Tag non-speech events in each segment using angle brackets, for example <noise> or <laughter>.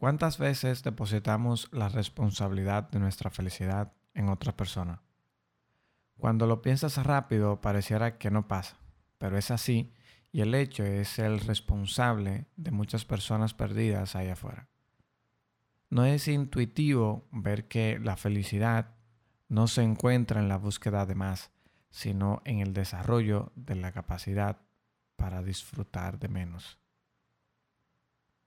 ¿Cuántas veces depositamos la responsabilidad de nuestra felicidad en otra persona? Cuando lo piensas rápido pareciera que no pasa, pero es así y el hecho es el responsable de muchas personas perdidas ahí afuera. No es intuitivo ver que la felicidad no se encuentra en la búsqueda de más, sino en el desarrollo de la capacidad para disfrutar de menos.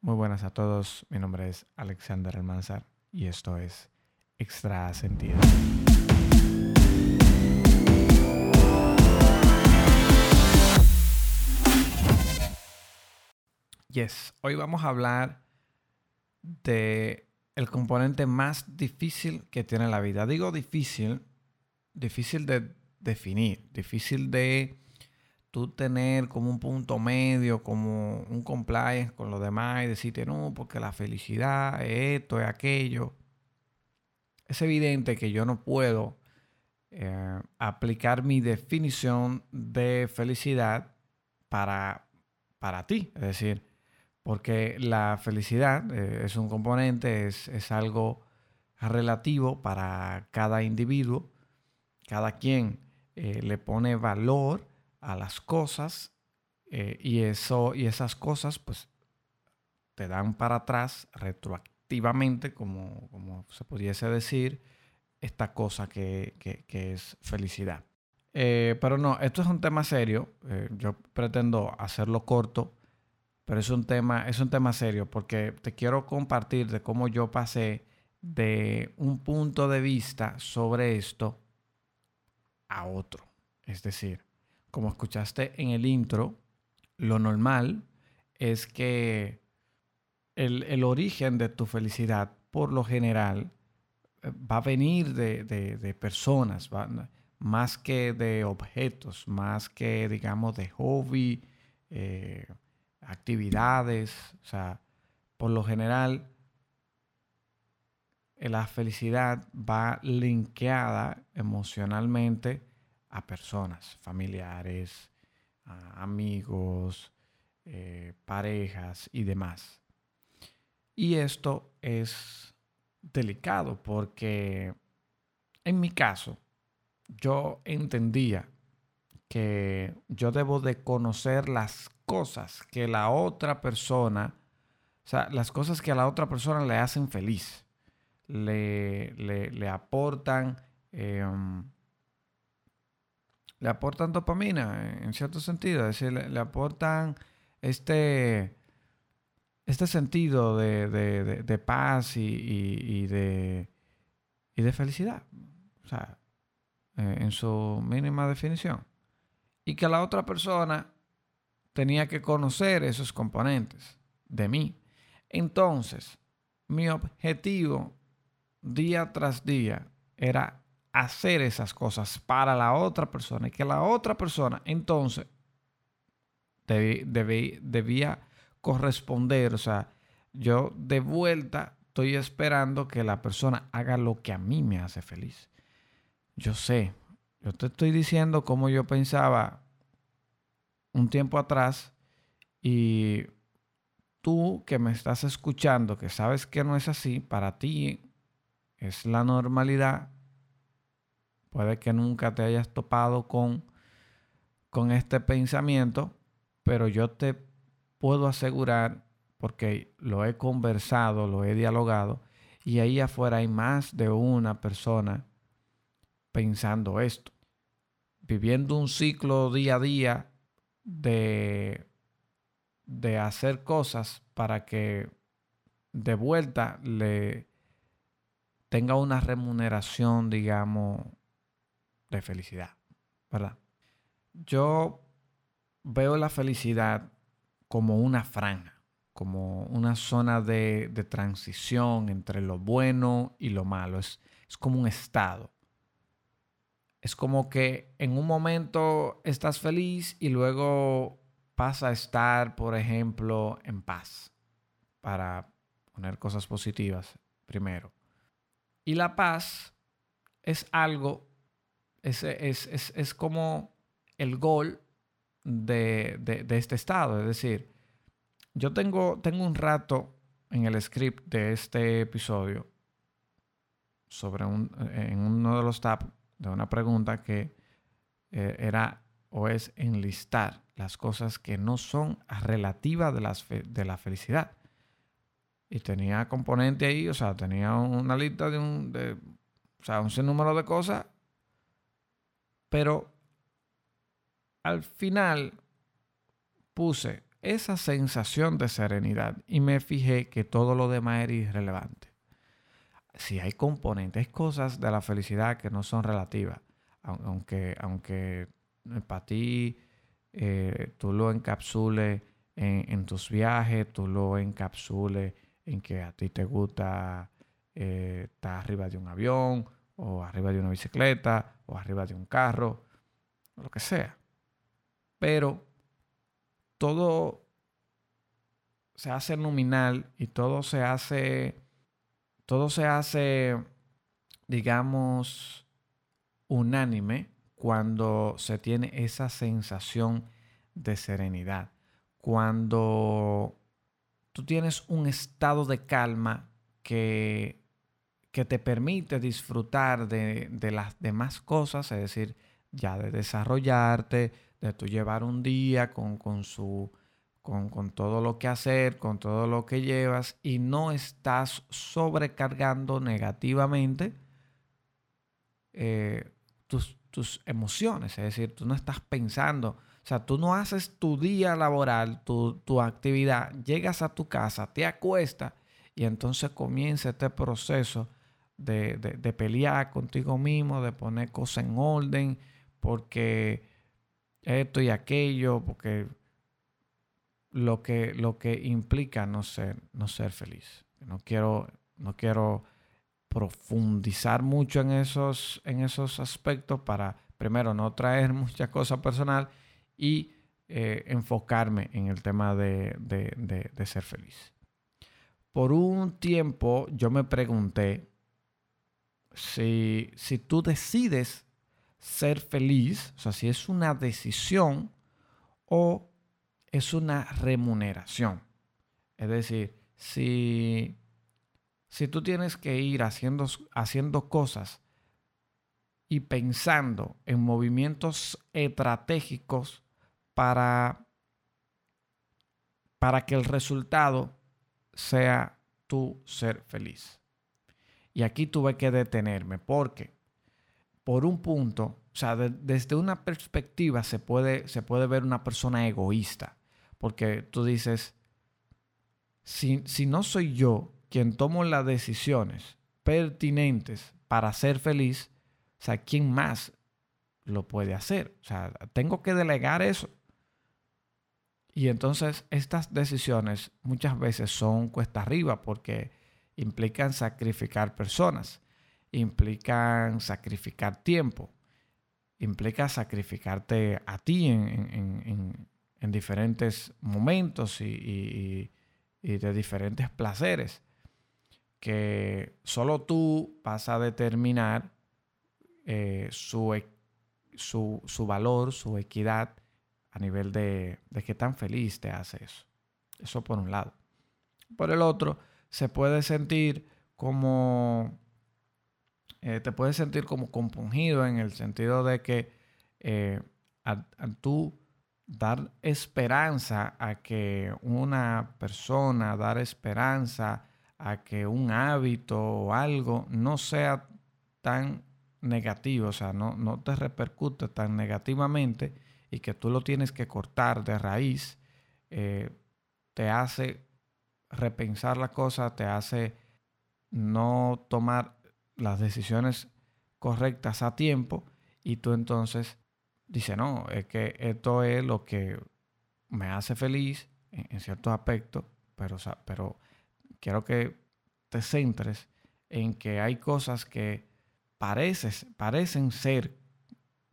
Muy buenas a todos, mi nombre es Alexander Almanzar y esto es Extra Sentido. Yes, hoy vamos a hablar de el componente más difícil que tiene la vida. Digo difícil, difícil de definir, difícil de tú tener como un punto medio, como un compliance con los demás y decirte, no, porque la felicidad es esto, es aquello. Es evidente que yo no puedo eh, aplicar mi definición de felicidad para, para ti. Es decir, porque la felicidad eh, es un componente, es, es algo relativo para cada individuo. Cada quien eh, le pone valor a las cosas eh, y, eso, y esas cosas pues te dan para atrás retroactivamente, como, como se pudiese decir, esta cosa que, es felicidad. Eh, pero no, esto es un tema serio. Eh, yo pretendo hacerlo corto, pero es un tema, es un tema serio porque te quiero compartir de cómo yo pasé de un punto de vista sobre esto a otro. Es decir, como escuchaste en el intro, lo normal es que el, origen de tu felicidad, por lo general, eh, va a venir de, personas, más que de objetos, más que, digamos, de hobby, eh, actividades. O sea, por lo general, la felicidad va linkeada emocionalmente a personas, familiares, amigos, eh, parejas y demás. Y esto es delicado porque en mi caso yo entendía que yo debo de conocer las cosas que la otra persona, o sea, las cosas que a la otra persona le hacen feliz, le, le, aportan em, le aportan dopamina en cierto sentido, es decir, le, aportan este, este sentido de, paz y, de, y de felicidad, o sea, eh, en su mínima definición. Y que la otra persona tenía que conocer esos componentes de mí. Entonces, mi objetivo día tras día era hacer esas cosas para la otra persona y que la otra persona entonces debía corresponder. O sea, yo de vuelta estoy esperando que la persona haga lo que a mí me hace feliz. Yo sé, yo te estoy diciendo cómo yo pensaba un tiempo atrás y tú que me estás escuchando, que sabes que no es así, para ti es la normalidad Puede que nunca te hayas topado con, con este pensamiento, pero yo te puedo asegurar, porque lo he conversado, lo he dialogado, y ahí afuera hay más de una persona pensando esto, viviendo un ciclo día a día de, de hacer cosas para que de vuelta le tenga una remuneración, digamos, de felicidad, ¿verdad? Yo veo la felicidad como una franja, como una zona de, transición entre lo bueno y lo malo. Es, es como un estado. Es como que en un momento estás feliz y luego pasa a estar, por ejemplo, en paz, para poner cosas positivas primero. Y la paz es algo es, como el gol de, este estado. Es decir, yo tengo, tengo un rato en el script de este episodio sobre un, en uno de los tabs de una pregunta que eh, era o es enlistar las cosas que no son relativas de, las de la felicidad. Y tenía componente ahí, o sea, tenía una lista de un, de, o sea, un sinnúmero de cosas, pero al final puse esa sensación de serenidad y me fijé que todo lo demás era irrelevante. Si hay componentes, cosas de la felicidad que no son relativas, aunque, aunque para ti eh, tú lo encapsules en, tus viajes, tú lo encapsules en que a ti te gusta eh, estar arriba de un avión o arriba de una bicicleta o arriba de un carro, lo que sea. Pero todo se hace nominal y todo se hace, todo se hace, digamos, unánime cuando se tiene esa sensación de serenidad. Cuando tú tienes un estado de calma que, que te permite disfrutar de, de las demás cosas, es decir, ya de desarrollarte, de tu llevar un día con, con su, con, con, todo lo que hacer, con todo lo que llevas y no estás sobrecargando negativamente eh, tus, tus, emociones. Es decir, tú no estás pensando, o sea, tú no haces tu día laboral, tu, tu actividad, llegas a tu casa, te acuestas y entonces comienza este proceso de, de, de pelear contigo mismo, de poner cosas en orden, porque esto y aquello, porque lo que, lo que implica no ser, no ser feliz. No quiero, no quiero profundizar mucho en esos, en esos aspectos para, primero, no traer <laughs> mucha cosa personal y eh, enfocarme en el tema de, de ser feliz. Por un tiempo yo me pregunté si, si tú decides ser feliz, o sea, si es una decisión o es una remuneración. Es decir, si, si tú tienes que ir haciendo, haciendo cosas y pensando en movimientos estratégicos para, para que el resultado sea tú ser feliz. Y aquí tuve que detenerme porque por un punto, o sea, desde una perspectiva se puede, se puede ver una persona egoísta, porque tú dices, si, si no soy yo quien tomo las decisiones pertinentes para ser feliz, o sea, ¿quién más lo puede hacer? O sea, tengo que delegar eso. Y entonces estas decisiones muchas veces son cuesta arriba porque implican sacrificar personas implican sacrificar tiempo, implica sacrificarte a ti en, diferentes momentos y, de diferentes placeres, que solo tú vas a determinar eh, su, su, valor, su equidad a nivel de, de qué tan feliz te hace eso. Eso por un lado. Por el otro, se puede sentir como eh, te puedes sentir como compungido en el sentido de que eh, al, tú dar esperanza a que una persona, dar esperanza a que un hábito o algo no sea tan negativo, o sea, no, no te repercute tan negativamente y que tú lo tienes que cortar de raíz, eh, te hace repensar la cosa, te hace no tomar las decisiones correctas a tiempo y tú entonces dices, no, es que esto es lo que me hace feliz en, ciertos aspectos, pero, pero quiero que te centres en que hay cosas que pareces, parecen ser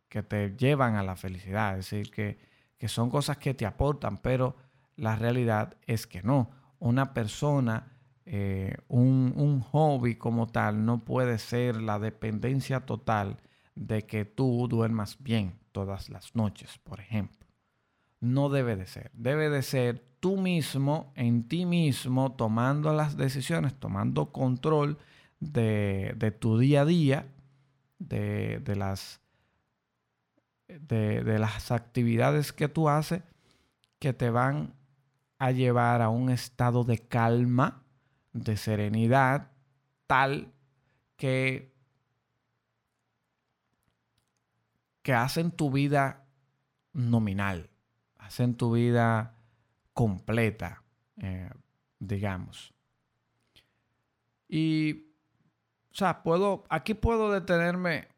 que te llevan a la felicidad, es decir, que, que son cosas que te aportan, pero la realidad es que no. Una persona eh, un, hobby como tal no puede ser la dependencia total de que tú duermas bien todas las noches, por ejemplo. No debe de ser. Debe de ser tú mismo, en ti mismo, tomando las decisiones, tomando control de, tu día a día, de, las, de, de las actividades que tú haces que te van a llevar a un estado de calma, de serenidad, tal que, que hacen tu vida nominal, hacen tu vida completa, eh, digamos. Y, o sea, puedo, aquí puedo detenerme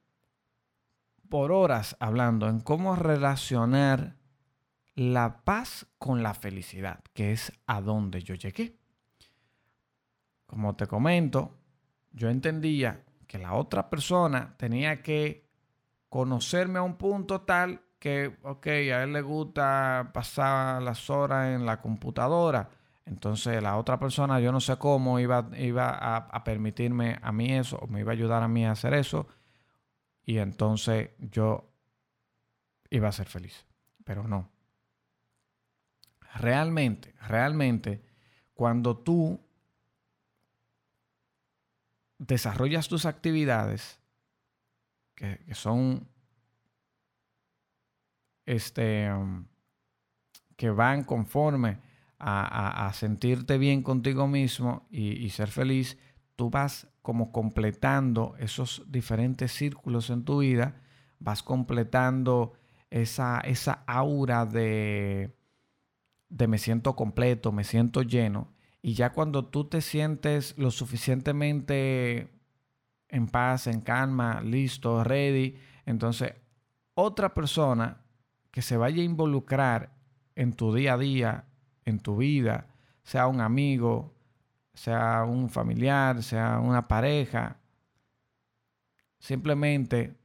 por horas hablando en cómo relacionar la paz con la felicidad, que es a donde yo llegué. Como te comento, yo entendía que la otra persona tenía que conocerme a un punto tal que, ok, a él le gusta pasar las horas en la computadora. Entonces la otra persona, yo no sé cómo iba, iba a, a, permitirme a mí eso, o me iba a ayudar a mí a hacer eso. Y entonces yo iba a ser feliz. Pero no. Realmente, realmente, cuando tú desarrollas tus actividades, que, son este, um, que van conforme a, sentirte bien contigo mismo y, ser feliz, tú vas como completando esos diferentes círculos en tu vida, vas completando esa, esa aura de, de me siento completo, me siento lleno. Y ya cuando tú te sientes lo suficientemente en paz, en calma, listo, ready, entonces otra persona que se vaya a involucrar en tu día a día, en tu vida, sea un amigo, sea un familiar, sea una pareja, simplemente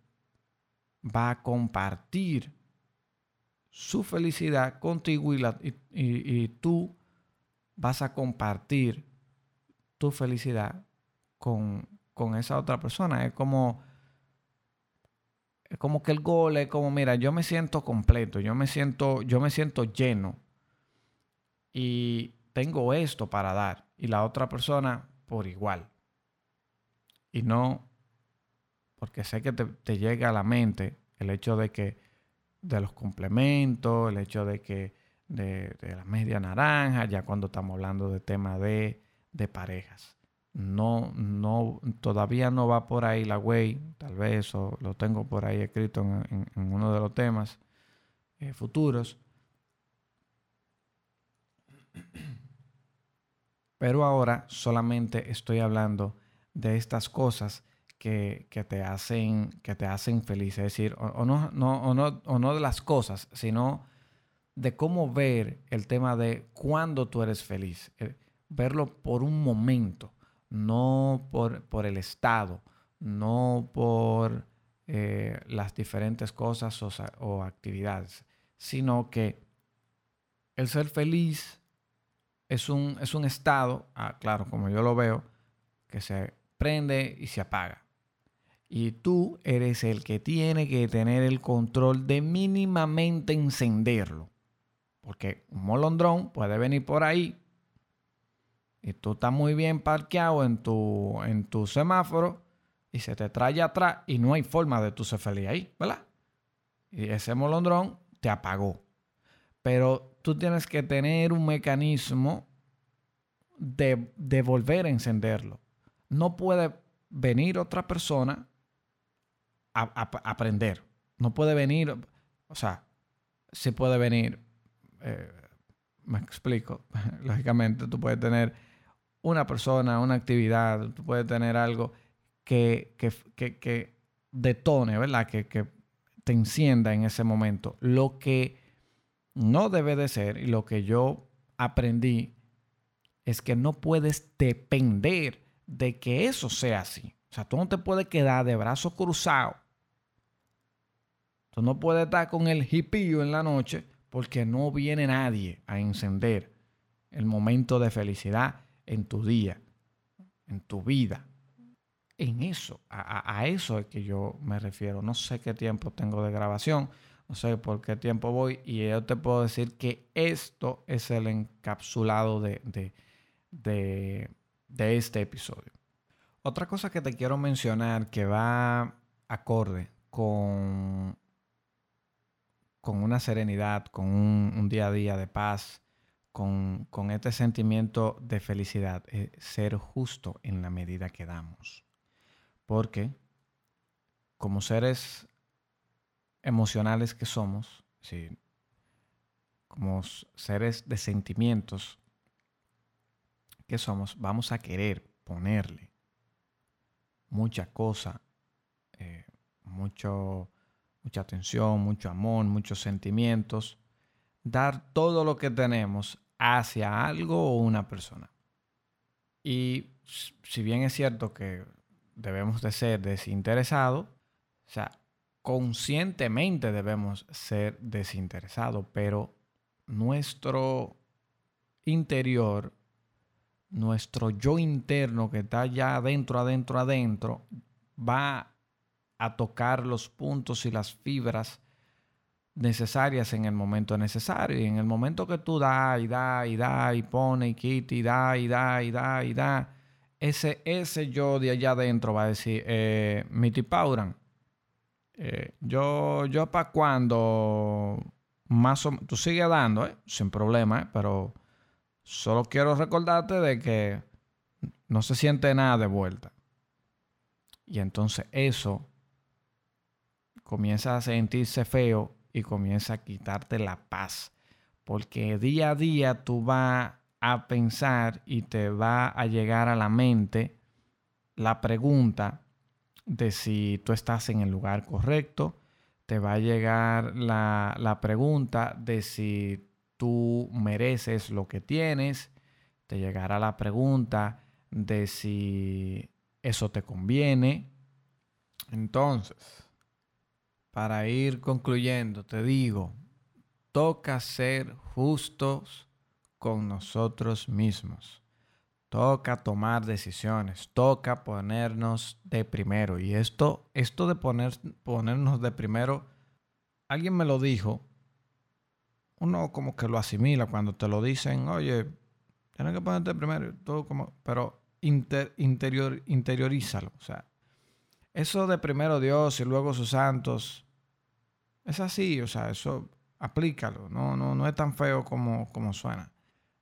va a compartir su felicidad contigo y, tú vas a compartir tu felicidad con, con esa otra persona. Es como es como que el gol es como, mira, yo me siento completo, yo me siento, yo me siento lleno y tengo esto para dar y la otra persona por igual. Y no, porque sé que te, llega a la mente el hecho de que de los complementos, el hecho de que de, de la media naranja, ya cuando estamos hablando de tema de, de parejas no, no, todavía no va por ahí la way, tal vez, o lo tengo por ahí escrito en, uno de los temas eh, futuros. Pero ahora solamente estoy hablando de estas cosas que, te, hacen, que te hacen feliz. Es decir, o, no, no, o, no, o no de las cosas, sino de cómo ver el tema de cuándo tú eres feliz. Eh, verlo por un momento no por, por el Estado, no por eh, las diferentes cosas o, actividades, sino que el ser feliz es un, es un estado, ah, claro, como yo lo veo, que se prende y se apaga. Y tú eres el que tiene que tener el control de mínimamente encenderlo. Porque un molondrón puede venir por ahí, y tú estás muy bien parqueado en tu, en tu semáforo y se te trae atrás y no hay forma de tú ser feliz ahí, ¿verdad? Y ese molondrón te apagó. Pero tú tienes que tener un mecanismo de, de volver a encenderlo. No puede venir otra persona aprender. No puede venir, o sea, sí puede venir, eh, me explico, <laughs> lógicamente tú puedes tener una persona, una actividad, tú puedes tener algo que, que, detone, ¿verdad? Que, que te encienda en ese momento. Lo que no debe de ser y lo que yo aprendí es que no puedes depender de que eso sea así. O sea, tú no te puedes quedar de brazos cruzados. No puedes estar con el hipillo en la noche porque no viene nadie a encender el momento de felicidad en tu día, en tu vida. En eso, a, eso es que yo me refiero. No sé qué tiempo tengo de grabación. no sé por qué tiempo voy, y yo te puedo decir que esto es el encapsulado de, de, de este episodio. Otra cosa que te quiero mencionar que va acorde con, con una serenidad, con un, día a día de paz, con, con este sentimiento de felicidad, es ser justo en la medida que damos. Porque como seres emocionales que somos, como seres de sentimientos que somos, vamos a querer ponerle mucha cosa, eh, mucho, mucha atención, mucho amor, muchos sentimientos, dar todo lo que tenemos hacia algo o una persona. Y si bien es cierto que debemos de ser desinteresados, o sea, conscientemente debemos ser desinteresados, pero nuestro interior, nuestro yo interno que está ya adentro, adentro, adentro, va a tocar los puntos y las fibras necesarias en el momento necesario. Y en el momento que tú da y da y da y pone y quita y da y da y da y da, ese, ese yo de allá adentro va a decir, eh, Miti Pauran, eh, yo, yo para cuando más o tú sigues dando, eh, sin problema, eh, pero solo quiero recordarte de que no se siente nada de vuelta. Y entonces eso comienza a sentirse feo y comienza a quitarte la paz. Porque día a día tú vas a pensar y te va a llegar a la mente la pregunta de si tú estás en el lugar correcto. Te va a llegar la, pregunta de si tú mereces lo que tienes. Te llegará la pregunta de si eso te conviene. Entonces, para ir concluyendo, te digo, toca ser justos con nosotros mismos. Toca tomar decisiones, toca ponernos de primero. Y esto, esto de poner, ponernos de primero, alguien me lo dijo. Uno como que lo asimila cuando te lo dicen, oye, tienes que ponerte primero. Todo como, pero interior, interiorízalo. O sea, eso de primero Dios y luego sus santos, es así. O sea, eso aplícalo. No, no, no es tan feo como, como suena.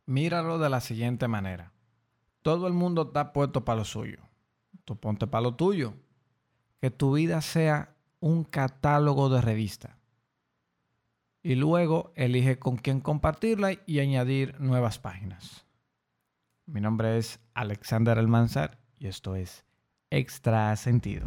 Míralo de la siguiente manera todo el mundo está puesto para lo suyo. Tú ponte para lo tuyo. Que tu vida sea un catálogo de revista. Y luego elige con quién compartirla y añadir nuevas páginas. Mi nombre es Alexander Almanzar y esto es Extra Sentido.